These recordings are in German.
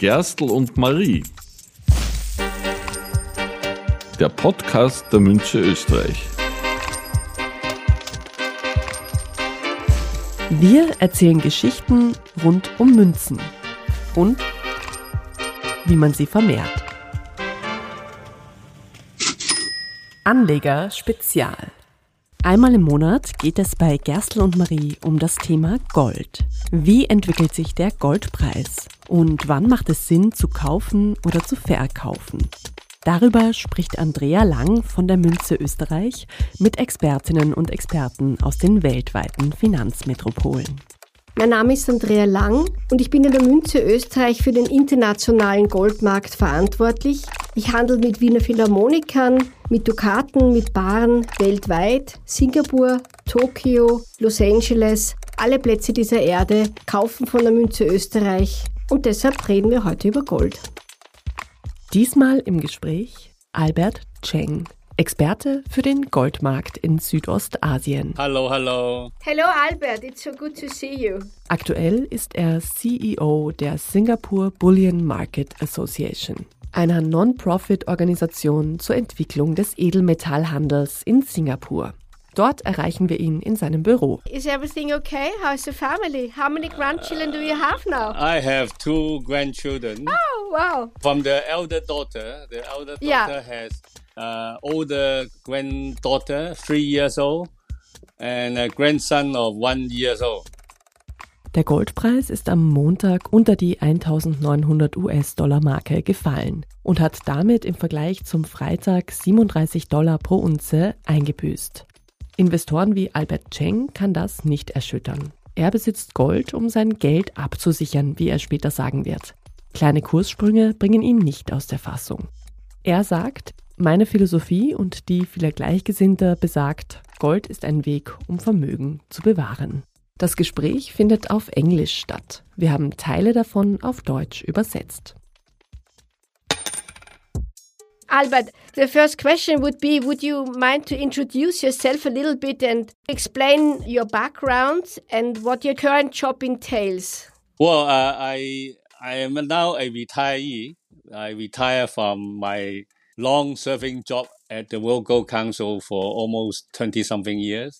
Gerstl und Marie. Der Podcast der Münze Österreich. Wir erzählen Geschichten rund um Münzen und wie man sie vermehrt. Anleger Spezial. Einmal im Monat geht es bei Gerstl und Marie um das Thema Gold. Wie entwickelt sich der Goldpreis? Und wann macht es Sinn zu kaufen oder zu verkaufen? Darüber spricht Andrea Lang von der Münze Österreich mit Expertinnen und Experten aus den weltweiten Finanzmetropolen. Mein Name ist Andrea Lang und ich bin in der Münze Österreich für den internationalen Goldmarkt verantwortlich. Ich handle mit Wiener Philharmonikern, mit Dukaten, mit Baren weltweit, Singapur, Tokio, Los Angeles, alle Plätze dieser Erde kaufen von der Münze Österreich und deshalb reden wir heute über Gold. Diesmal im Gespräch Albert Cheng. Experte für den Goldmarkt in Südostasien. Hallo, hallo. Hello Albert, it's so good to see you. Aktuell ist er CEO der Singapore Bullion Market Association, einer Non-Profit-Organisation zur Entwicklung des Edelmetallhandels in Singapur. Dort erreichen wir ihn in seinem Büro. Is everything okay? How's the family? How many grandchildren do you have now? I have two grandchildren. Oh, wow. From the elder daughter, the elder daughter Yeah. has uh, older granddaughter, three years old, and a grandson of one years old. Der Goldpreis ist am Montag unter die 1900 US-Dollar-Marke gefallen und hat damit im Vergleich zum Freitag 37 Dollar pro Unze eingebüßt. Investoren wie Albert Cheng kann das nicht erschüttern. Er besitzt Gold, um sein Geld abzusichern, wie er später sagen wird. Kleine Kurssprünge bringen ihn nicht aus der Fassung. Er sagt, meine Philosophie und die vieler Gleichgesinnter besagt, Gold ist ein Weg, um Vermögen zu bewahren. Das Gespräch findet auf Englisch statt. Wir haben Teile davon auf Deutsch übersetzt. Albert, the first question would be Would you mind to introduce yourself a little bit and explain your background and what your current job entails? Well, uh, I I am now a retiree. I retire from my long-serving job at the World Gold Council for almost twenty something years.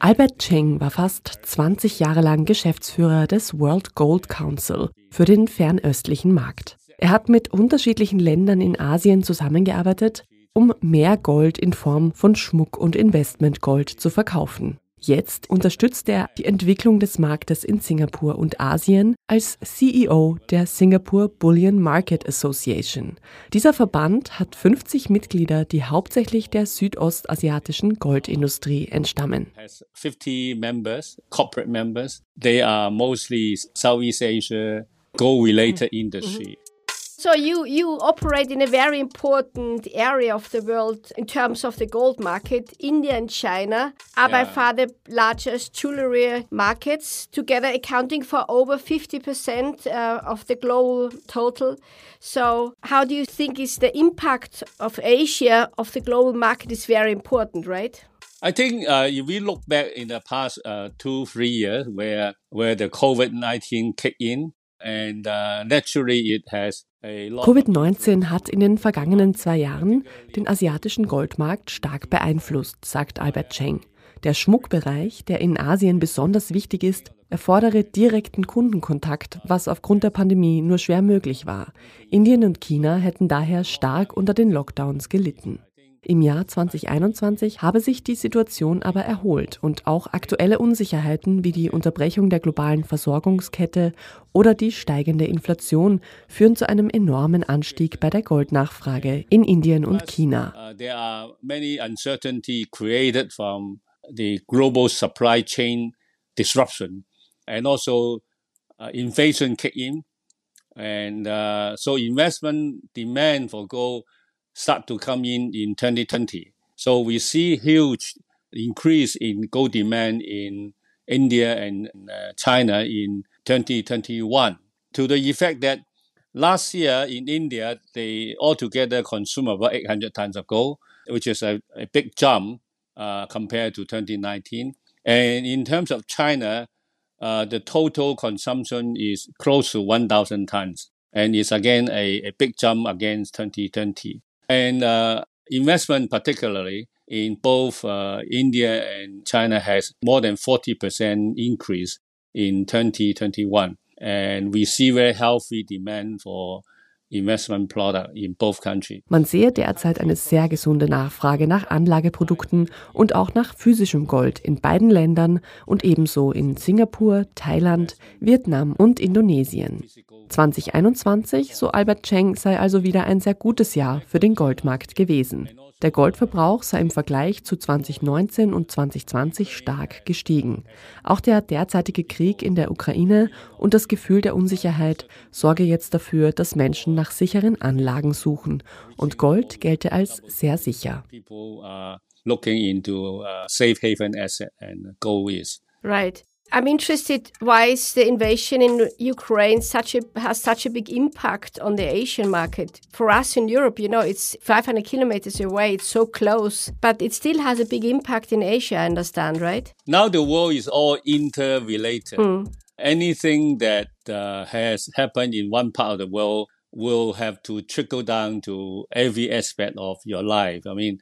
Albert Cheng war fast 20 Jahre lang Geschäftsführer des World Gold Council für den fernöstlichen Markt. Er hat mit unterschiedlichen Ländern in Asien zusammengearbeitet, um mehr Gold in Form von Schmuck und Investmentgold zu verkaufen. Jetzt unterstützt er die Entwicklung des Marktes in Singapur und Asien als CEO der Singapore Bullion Market Association. Dieser Verband hat 50 Mitglieder, die hauptsächlich der südostasiatischen Goldindustrie entstammen. has 50 members, corporate members. They are mostly Southeast Asia gold-related industry. So you, you operate in a very important area of the world in terms of the gold market. India and China are by far the largest jewelry markets, together accounting for over 50% uh, of the global total. So how do you think is the impact of Asia of the global market is very important, right? I think uh, if we look back in the past uh, two, three years where, where the COVID-19 kicked in, and uh, naturally it has a lot of Covid-19 hat in den vergangenen zwei Jahren den asiatischen Goldmarkt stark beeinflusst, sagt Albert Cheng. Der Schmuckbereich, der in Asien besonders wichtig ist, erfordere direkten Kundenkontakt, was aufgrund der Pandemie nur schwer möglich war. Indien und China hätten daher stark unter den Lockdowns gelitten. Im Jahr 2021 habe sich die Situation aber erholt und auch aktuelle Unsicherheiten wie die Unterbrechung der globalen Versorgungskette oder die steigende Inflation führen zu einem enormen Anstieg bei der Goldnachfrage in Indien und China. Uh, the global supply chain disruption, and also uh, inflation kick in, and uh, so investment demand for gold start to come in in 2020. So we see huge increase in gold demand in India and uh, China in 2021 to the effect that last year in India, they altogether consume about 800 tons of gold, which is a, a big jump uh, compared to 2019. And in terms of China, uh, the total consumption is close to 1,000 tons. and it's again a, a big jump against 2020. And uh, investment, particularly in both uh, India and China, has more than 40% increase in 2021. And we see very healthy demand for investment product in both countries. Man sehe derzeit eine sehr gesunde Nachfrage nach Anlageprodukten und auch nach physischem Gold in beiden Ländern und ebenso in Singapur, Thailand, Vietnam und Indonesien. 2021, so Albert Cheng, sei also wieder ein sehr gutes Jahr für den Goldmarkt gewesen. Der Goldverbrauch sei im Vergleich zu 2019 und 2020 stark gestiegen. Auch der derzeitige Krieg in der Ukraine und das Gefühl der Unsicherheit sorge jetzt dafür, dass Menschen nach sicheren Anlagen suchen. Und Gold gelte als sehr sicher. Right. I'm interested why is the invasion in Ukraine such a has such a big impact on the Asian market. For us in Europe, you know, it's 500 kilometers away, it's so close, but it still has a big impact in Asia, I understand, right? Now the world is all interrelated. Mm. Anything that uh, has happened in one part of the world will have to trickle down to every aspect of your life. I mean,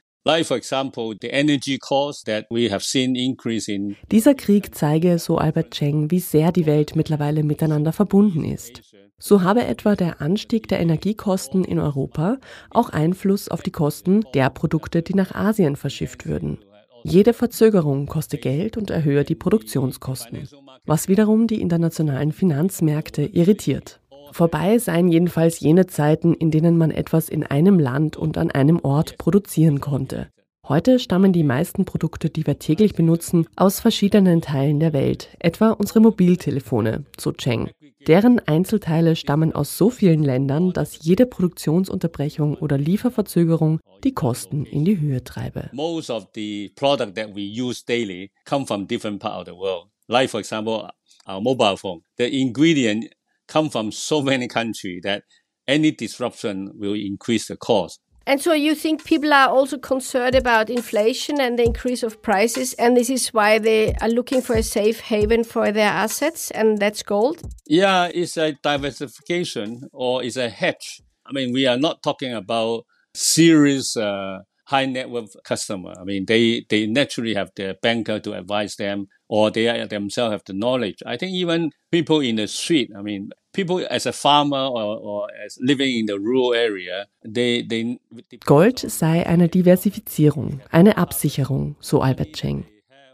Dieser Krieg zeige, so Albert Cheng, wie sehr die Welt mittlerweile miteinander verbunden ist. So habe etwa der Anstieg der Energiekosten in Europa auch Einfluss auf die Kosten der Produkte, die nach Asien verschifft würden. Jede Verzögerung koste Geld und erhöhe die Produktionskosten, was wiederum die internationalen Finanzmärkte irritiert. Vorbei seien jedenfalls jene Zeiten, in denen man etwas in einem Land und an einem Ort produzieren konnte. Heute stammen die meisten Produkte, die wir täglich benutzen, aus verschiedenen Teilen der Welt, etwa unsere Mobiltelefone, so Cheng. Deren Einzelteile stammen aus so vielen Ländern, dass jede Produktionsunterbrechung oder Lieferverzögerung die Kosten in die Höhe treibe. Most of the product that we use daily come from different part of the world. Like for example, our mobile phone. The ingredient come from so many countries that any disruption will increase the cost. And so you think people are also concerned about inflation and the increase of prices, and this is why they are looking for a safe haven for their assets, and that's gold? Yeah, it's a diversification or it's a hedge. I mean, we are not talking about serious uh, high net worth customer. I mean, they, they naturally have their banker to advise them or they themselves have the knowledge. I think even people in the street, I mean, people as a farmer or, or as living in the rural area, they, they Gold sei eine Diversifizierung, eine Absicherung, so Albert Cheng.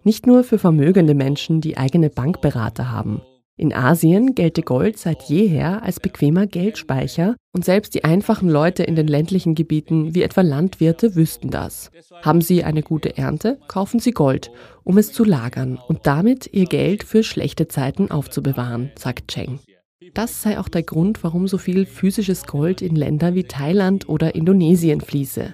Nicht nur für vermögende Menschen, die eigene Bankberater haben. In Asien gelte Gold seit jeher als bequemer Geldspeicher und selbst die einfachen Leute in den ländlichen Gebieten wie etwa Landwirte wüssten das. Haben sie eine gute Ernte, kaufen sie Gold, um es zu lagern und damit ihr Geld für schlechte Zeiten aufzubewahren, sagt Cheng. Das sei auch der Grund, warum so viel physisches Gold in Länder wie Thailand oder Indonesien fließe.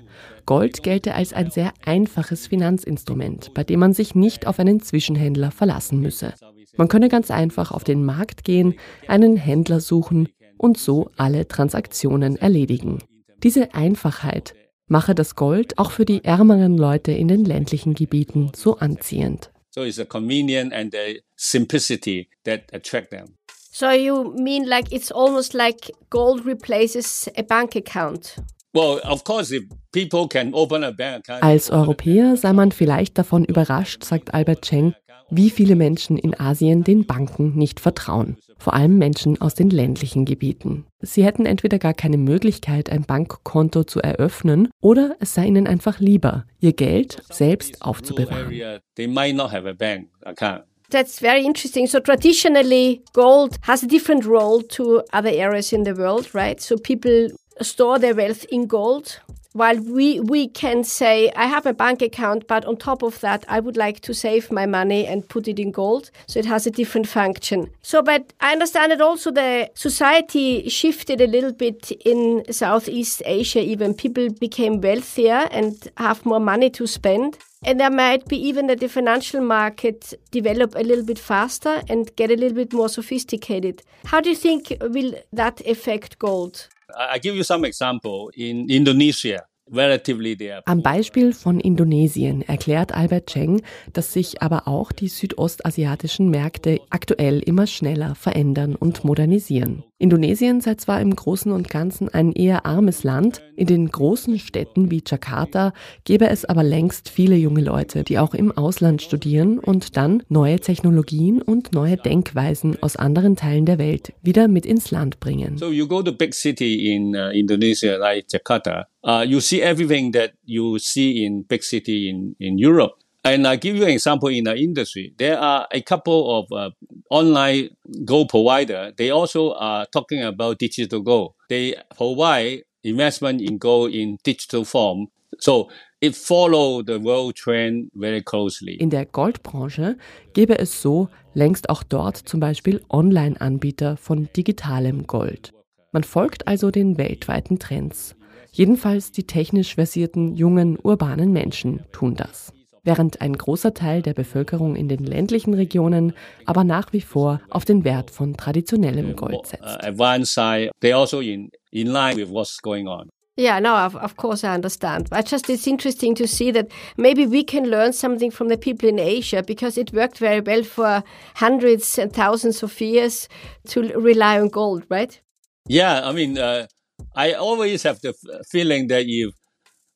Gold gelte als ein sehr einfaches Finanzinstrument, bei dem man sich nicht auf einen Zwischenhändler verlassen müsse. Man könne ganz einfach auf den Markt gehen, einen Händler suchen und so alle Transaktionen erledigen. Diese Einfachheit mache das Gold auch für die ärmeren Leute in den ländlichen Gebieten so anziehend. So it's a convenience and the simplicity that attract them. So you mean like it's almost like gold replaces a bank account? Als Europäer sei man vielleicht davon überrascht, sagt Albert Cheng, wie viele Menschen in Asien den Banken nicht vertrauen. Vor allem Menschen aus den ländlichen Gebieten. Sie hätten entweder gar keine Möglichkeit, ein Bankkonto zu eröffnen, oder es sei ihnen einfach lieber, ihr Geld selbst aufzubewahren. That's very interesting. So traditionally, gold has a different role to other areas in the world, right? So people store their wealth in gold. While we we can say I have a bank account but on top of that I would like to save my money and put it in gold. So it has a different function. So but I understand that also the society shifted a little bit in Southeast Asia. Even people became wealthier and have more money to spend. And there might be even that the financial market develop a little bit faster and get a little bit more sophisticated. How do you think will that affect gold I give you some example. In Indonesia, Am Beispiel von Indonesien erklärt Albert Cheng, dass sich aber auch die südostasiatischen Märkte aktuell immer schneller verändern und modernisieren. Indonesien sei zwar im Großen und Ganzen ein eher armes Land, in den großen Städten wie Jakarta gäbe es aber längst viele junge Leute, die auch im Ausland studieren und dann neue Technologien und neue Denkweisen aus anderen Teilen der Welt wieder mit ins Land bringen. So you go to big city in uh, Indonesia like Jakarta, uh, you see everything that you see in big city in, in Europe. And I give you an example in the industry. There are a couple of uh, online Go provider. They also are talking about digital Go. They provide investment in Go in digital form. So it follow the world trend very closely. In der Goldbranche gäbe es so längst auch dort zum Beispiel Online-Anbieter von digitalem Gold. Man folgt also den weltweiten Trends. Jedenfalls die technisch versierten, jungen, urbanen Menschen tun das. Während ein großer Teil der Bevölkerung in den ländlichen Regionen aber nach wie vor auf den Wert von traditionellem Gold Uh, setzt. side, they also in, in line with what's going on. Yeah, no, of, of course I understand. But just it's interesting to see that maybe we can learn something from the people in Asia because it worked very well for hundreds and thousands of years to rely on gold, right? Yeah, I mean, uh,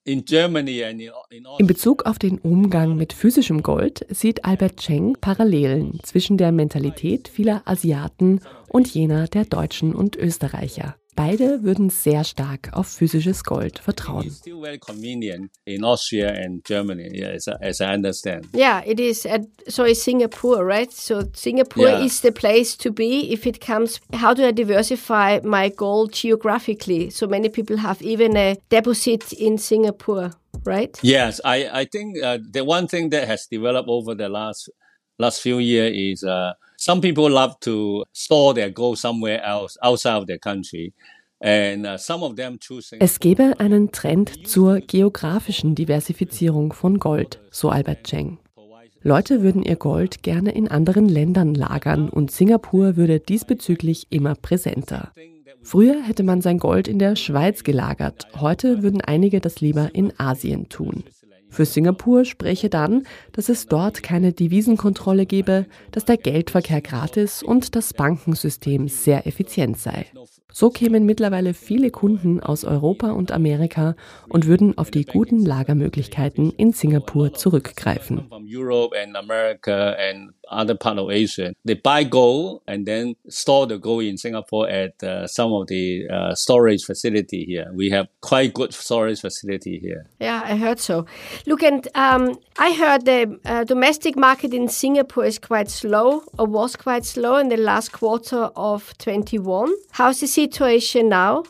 In Bezug auf den Umgang mit physischem Gold sieht Albert Cheng Parallelen zwischen der Mentalität vieler Asiaten und jener der Deutschen und Österreicher. Beide würden sehr stark auf physisches Gold vertrauen. yeah. Yeah, it is. At, so is Singapore, right? So Singapore Yeah. is the place to be if it comes. How do I diversify my gold geographically? So many people have even a deposit in Singapore, right? Yes, I, I think uh, the one thing that has developed over the last last few years is uh, some people love to store their gold somewhere else outside of their country, uh. Es gäbe einen Trend zur geografischen Diversifizierung von Gold, so Albert Cheng. Leute würden ihr Gold gerne in anderen Ländern lagern und Singapur würde diesbezüglich immer präsenter. Früher hätte man sein Gold in der Schweiz gelagert, heute würden einige das lieber in Asien tun. Für Singapur spräche dann, dass es dort keine Devisenkontrolle gebe, dass der Geldverkehr gratis und das Bankensystem sehr effizient sei. So kämen mittlerweile viele Kunden aus Europa und Amerika und würden auf die guten Lagermöglichkeiten in Singapur zurückgreifen. from Europe and America and other part of Asia. They buy gold and then store the gold in Singapore at uh, some of the uh, storage facility here. We have quite good storage facility here. Yeah, I heard so. Look, and um, I heard the uh, domestic market in Singapore is quite slow, or was quite slow in the last quarter of 21. How's the situation now?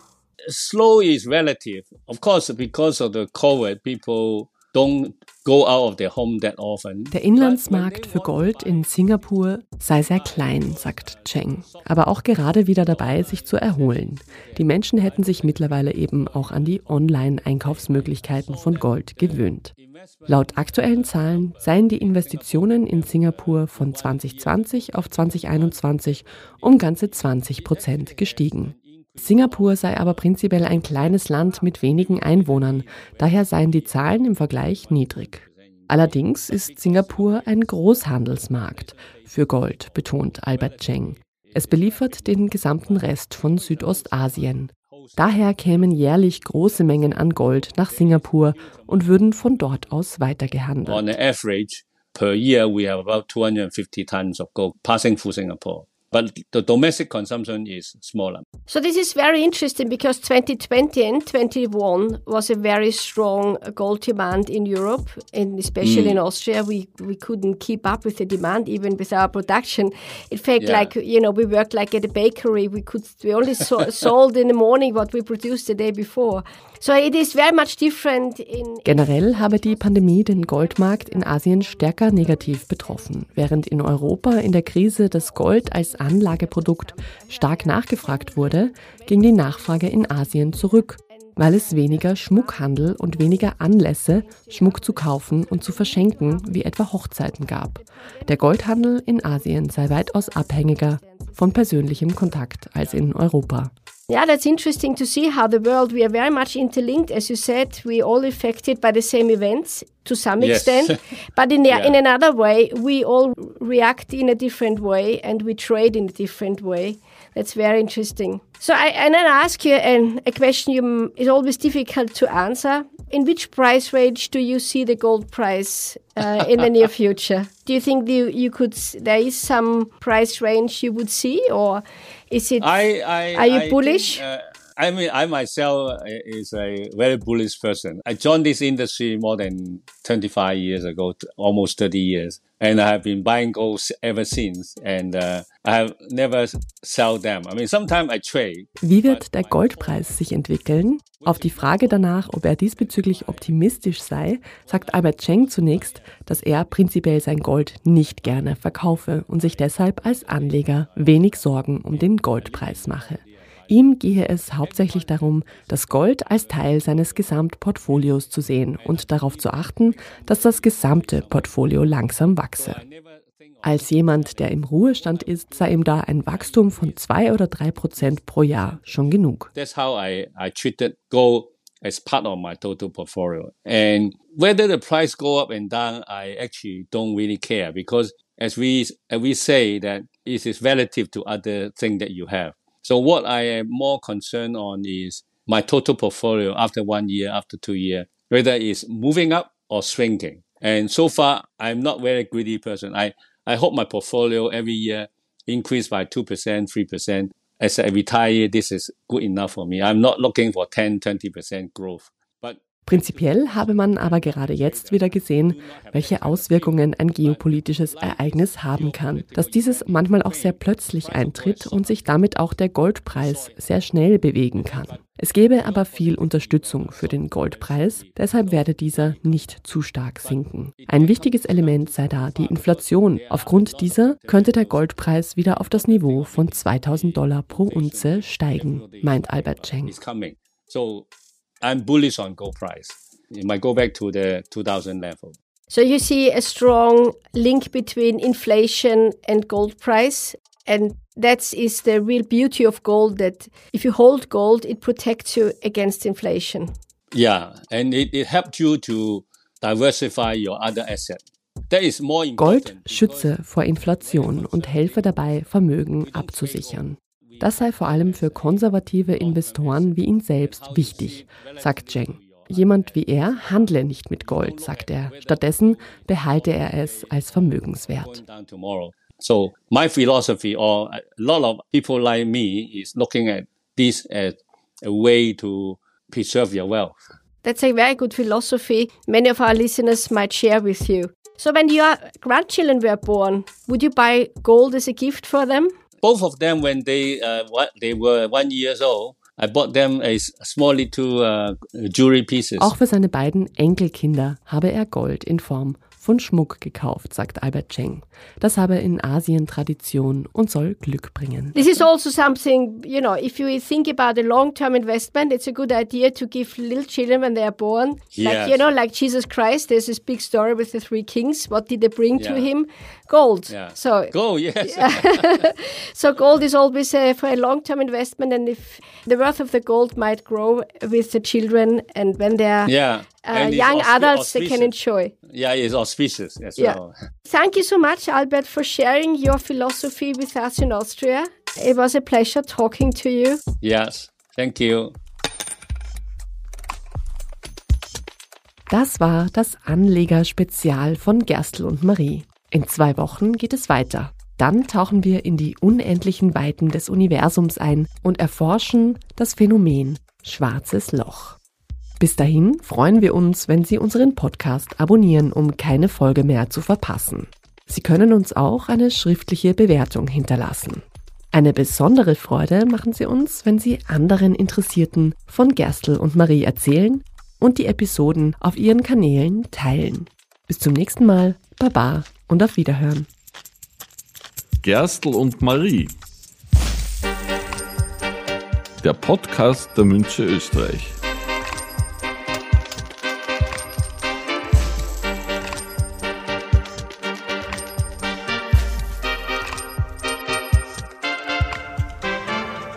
Slow is relative. Of course, because of the COVID, people don't go out of their home that often. Der Inlandsmarkt für Gold in Singapur sei sehr klein, sagt Cheng, aber auch gerade wieder dabei, sich zu erholen. Die Menschen hätten sich mittlerweile eben auch an die Online-Einkaufsmöglichkeiten von Gold gewöhnt. Laut aktuellen Zahlen seien die Investitionen in Singapur von 2020 auf 2021 um ganze 20 Prozent gestiegen. Singapur sei aber prinzipiell ein kleines Land mit wenigen Einwohnern, daher seien die Zahlen im Vergleich niedrig. Allerdings ist Singapur ein Großhandelsmarkt für Gold, betont Albert Cheng. Es beliefert den gesamten Rest von Südostasien. Daher kämen jährlich große Mengen an Gold nach Singapur und würden von dort aus weitergehandelt. On average, per year, we have about 250 tons of gold passing through Singapore. But the domestic consumption is smaller. So this is very interesting because 2020 and 21 was a very strong gold demand in Europe and especially in mm. Austria. We we couldn't keep up with the demand even with our production. It felt Yeah. like you know we worked like at a bakery. We could we only so, sold in the morning what we produced the day before. So it is very much different in Generell habe die Pandemie den Goldmarkt in Asien stärker negativ betroffen, während in Europa in der Krise das Gold als Anlageprodukt stark nachgefragt wurde, ging die Nachfrage in Asien zurück, weil es weniger Schmuckhandel und weniger Anlässe, Schmuck zu kaufen und zu verschenken, wie etwa Hochzeiten gab. Der Goldhandel in Asien sei weitaus abhängiger von persönlichem Kontakt als in Europa. Yeah, that's interesting to see how the world, we are very much interlinked. As you said, we all affected by the same events to some Yes. extent. But in, the, Yeah. in another way, we all react in a different way and we trade in a different way. That's very interesting. So I, and then I ask you an, a question you is always difficult to answer. In which price range do you see the gold price uh, in the near future? Do you think you, you could there is some price range you would see, or is it? I, I, Are you I think, bullish? uh, I mean, I myself uh, is a very bullish person. I joined this industry more than 25 years ago, almost 30 years. And I have been buying gold s- ever since. And uh, I have never sell them. I mean, sometimes I trade. Wie wird der Goldpreis sich entwickeln? Auf die Frage danach, ob er diesbezüglich optimistisch sei, sagt Albert Cheng zunächst, dass er prinzipiell sein Gold nicht gerne verkaufe und sich deshalb als Anleger wenig Sorgen um den Goldpreis mache. Ihm gehe es hauptsächlich darum, das Gold als Teil seines Gesamtportfolios zu sehen und darauf zu achten, dass das gesamte Portfolio langsam wachse. Als jemand, der im Ruhestand ist, sei ihm da ein Wachstum von zwei oder drei Prozent pro Jahr schon genug. That's how I, I treated gold as part of my total portfolio. And whether the price go up and down, I actually don't really care because as we, as we say that it is relative to other things that you have. So what I am more concerned on is my total portfolio after one year, after two year, whether it's moving up or shrinking. And so far, I'm not very greedy person. I, I hope my portfolio every year increase by 2%, 3%. As I retire, this is good enough for me. I'm not looking for 10, 20% growth. Prinzipiell habe man aber gerade jetzt wieder gesehen, welche Auswirkungen ein geopolitisches Ereignis haben kann, dass dieses manchmal auch sehr plötzlich eintritt und sich damit auch der Goldpreis sehr schnell bewegen kann. Es gäbe aber viel Unterstützung für den Goldpreis, deshalb werde dieser nicht zu stark sinken. Ein wichtiges Element sei da die Inflation. Aufgrund dieser könnte der Goldpreis wieder auf das Niveau von 2000 Dollar pro Unze steigen, meint Albert Cheng. It's coming. So I'm bullish on gold price. It might go back to the 2000 level. So you see a strong link between inflation and gold price. And that is the real beauty of gold that if you hold gold, it protects you against inflation. Yeah, and it, it helped you to diversify your other asset. That is more Gold important. schütze vor Inflation und helfe dabei, Vermögen abzusichern. Das sei vor allem für konservative Investoren wie ihn selbst wichtig, sagt Zheng. Jemand wie er handle nicht mit Gold, sagt er. Stattdessen behalte er es als Vermögenswert. So my philosophy, or a lot of people like me, is looking at this as a way to preserve your wealth. That's a very good philosophy. Many of our listeners might share with you. So when your grandchildren were born, would you buy gold as a gift for them? Both of them, when they uh, what they were one years old, I bought them a small little uh, jewelry pieces. Auch für seine beiden Enkelkinder habe er Gold in Form von Schmuck gekauft, sagt Albert Cheng. Das habe in Asien Tradition und soll Glück bringen. This is also something, you know, if you think about a long term investment, it's a good idea to give little children when they are born. Like, Yes. you know, like Jesus Christ, there's this big story with the three kings. What did they bring to Yeah. him? Gold. yeah. So, Go, yes. so gold is always uh, for a long term investment. And if the worth of the gold might grow with the children, and when they're yeah. Uh, young adults, they can auspicious. enjoy. Yeah, it's auspicious as Yeah. well. Thank you so much, Albert, for sharing your philosophy with us in Austria. It was a pleasure talking to you. Yes. Thank you. Das war das Anleger-Spezial von Gerstl und Marie. In zwei Wochen geht es weiter. Dann tauchen wir in die unendlichen Weiten des Universums ein und erforschen das Phänomen Schwarzes Loch. Bis dahin freuen wir uns, wenn Sie unseren Podcast abonnieren, um keine Folge mehr zu verpassen. Sie können uns auch eine schriftliche Bewertung hinterlassen. Eine besondere Freude machen Sie uns, wenn Sie anderen Interessierten von Gerstl und Marie erzählen und die Episoden auf Ihren Kanälen teilen. Bis zum nächsten Mal, Baba und auf Wiederhören. Gerstl und Marie. Der Podcast der Münche Österreich.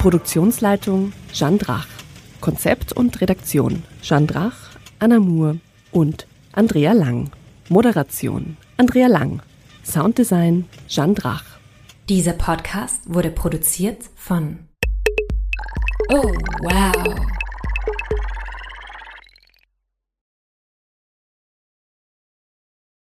Produktionsleitung Jeanne Drach. Konzept und Redaktion Jeanne Drach, Anna Moore und Andrea Lang. Moderation Andrea Lang. Sounddesign Jeanne Drach. Dieser Podcast wurde produziert von Oh, wow.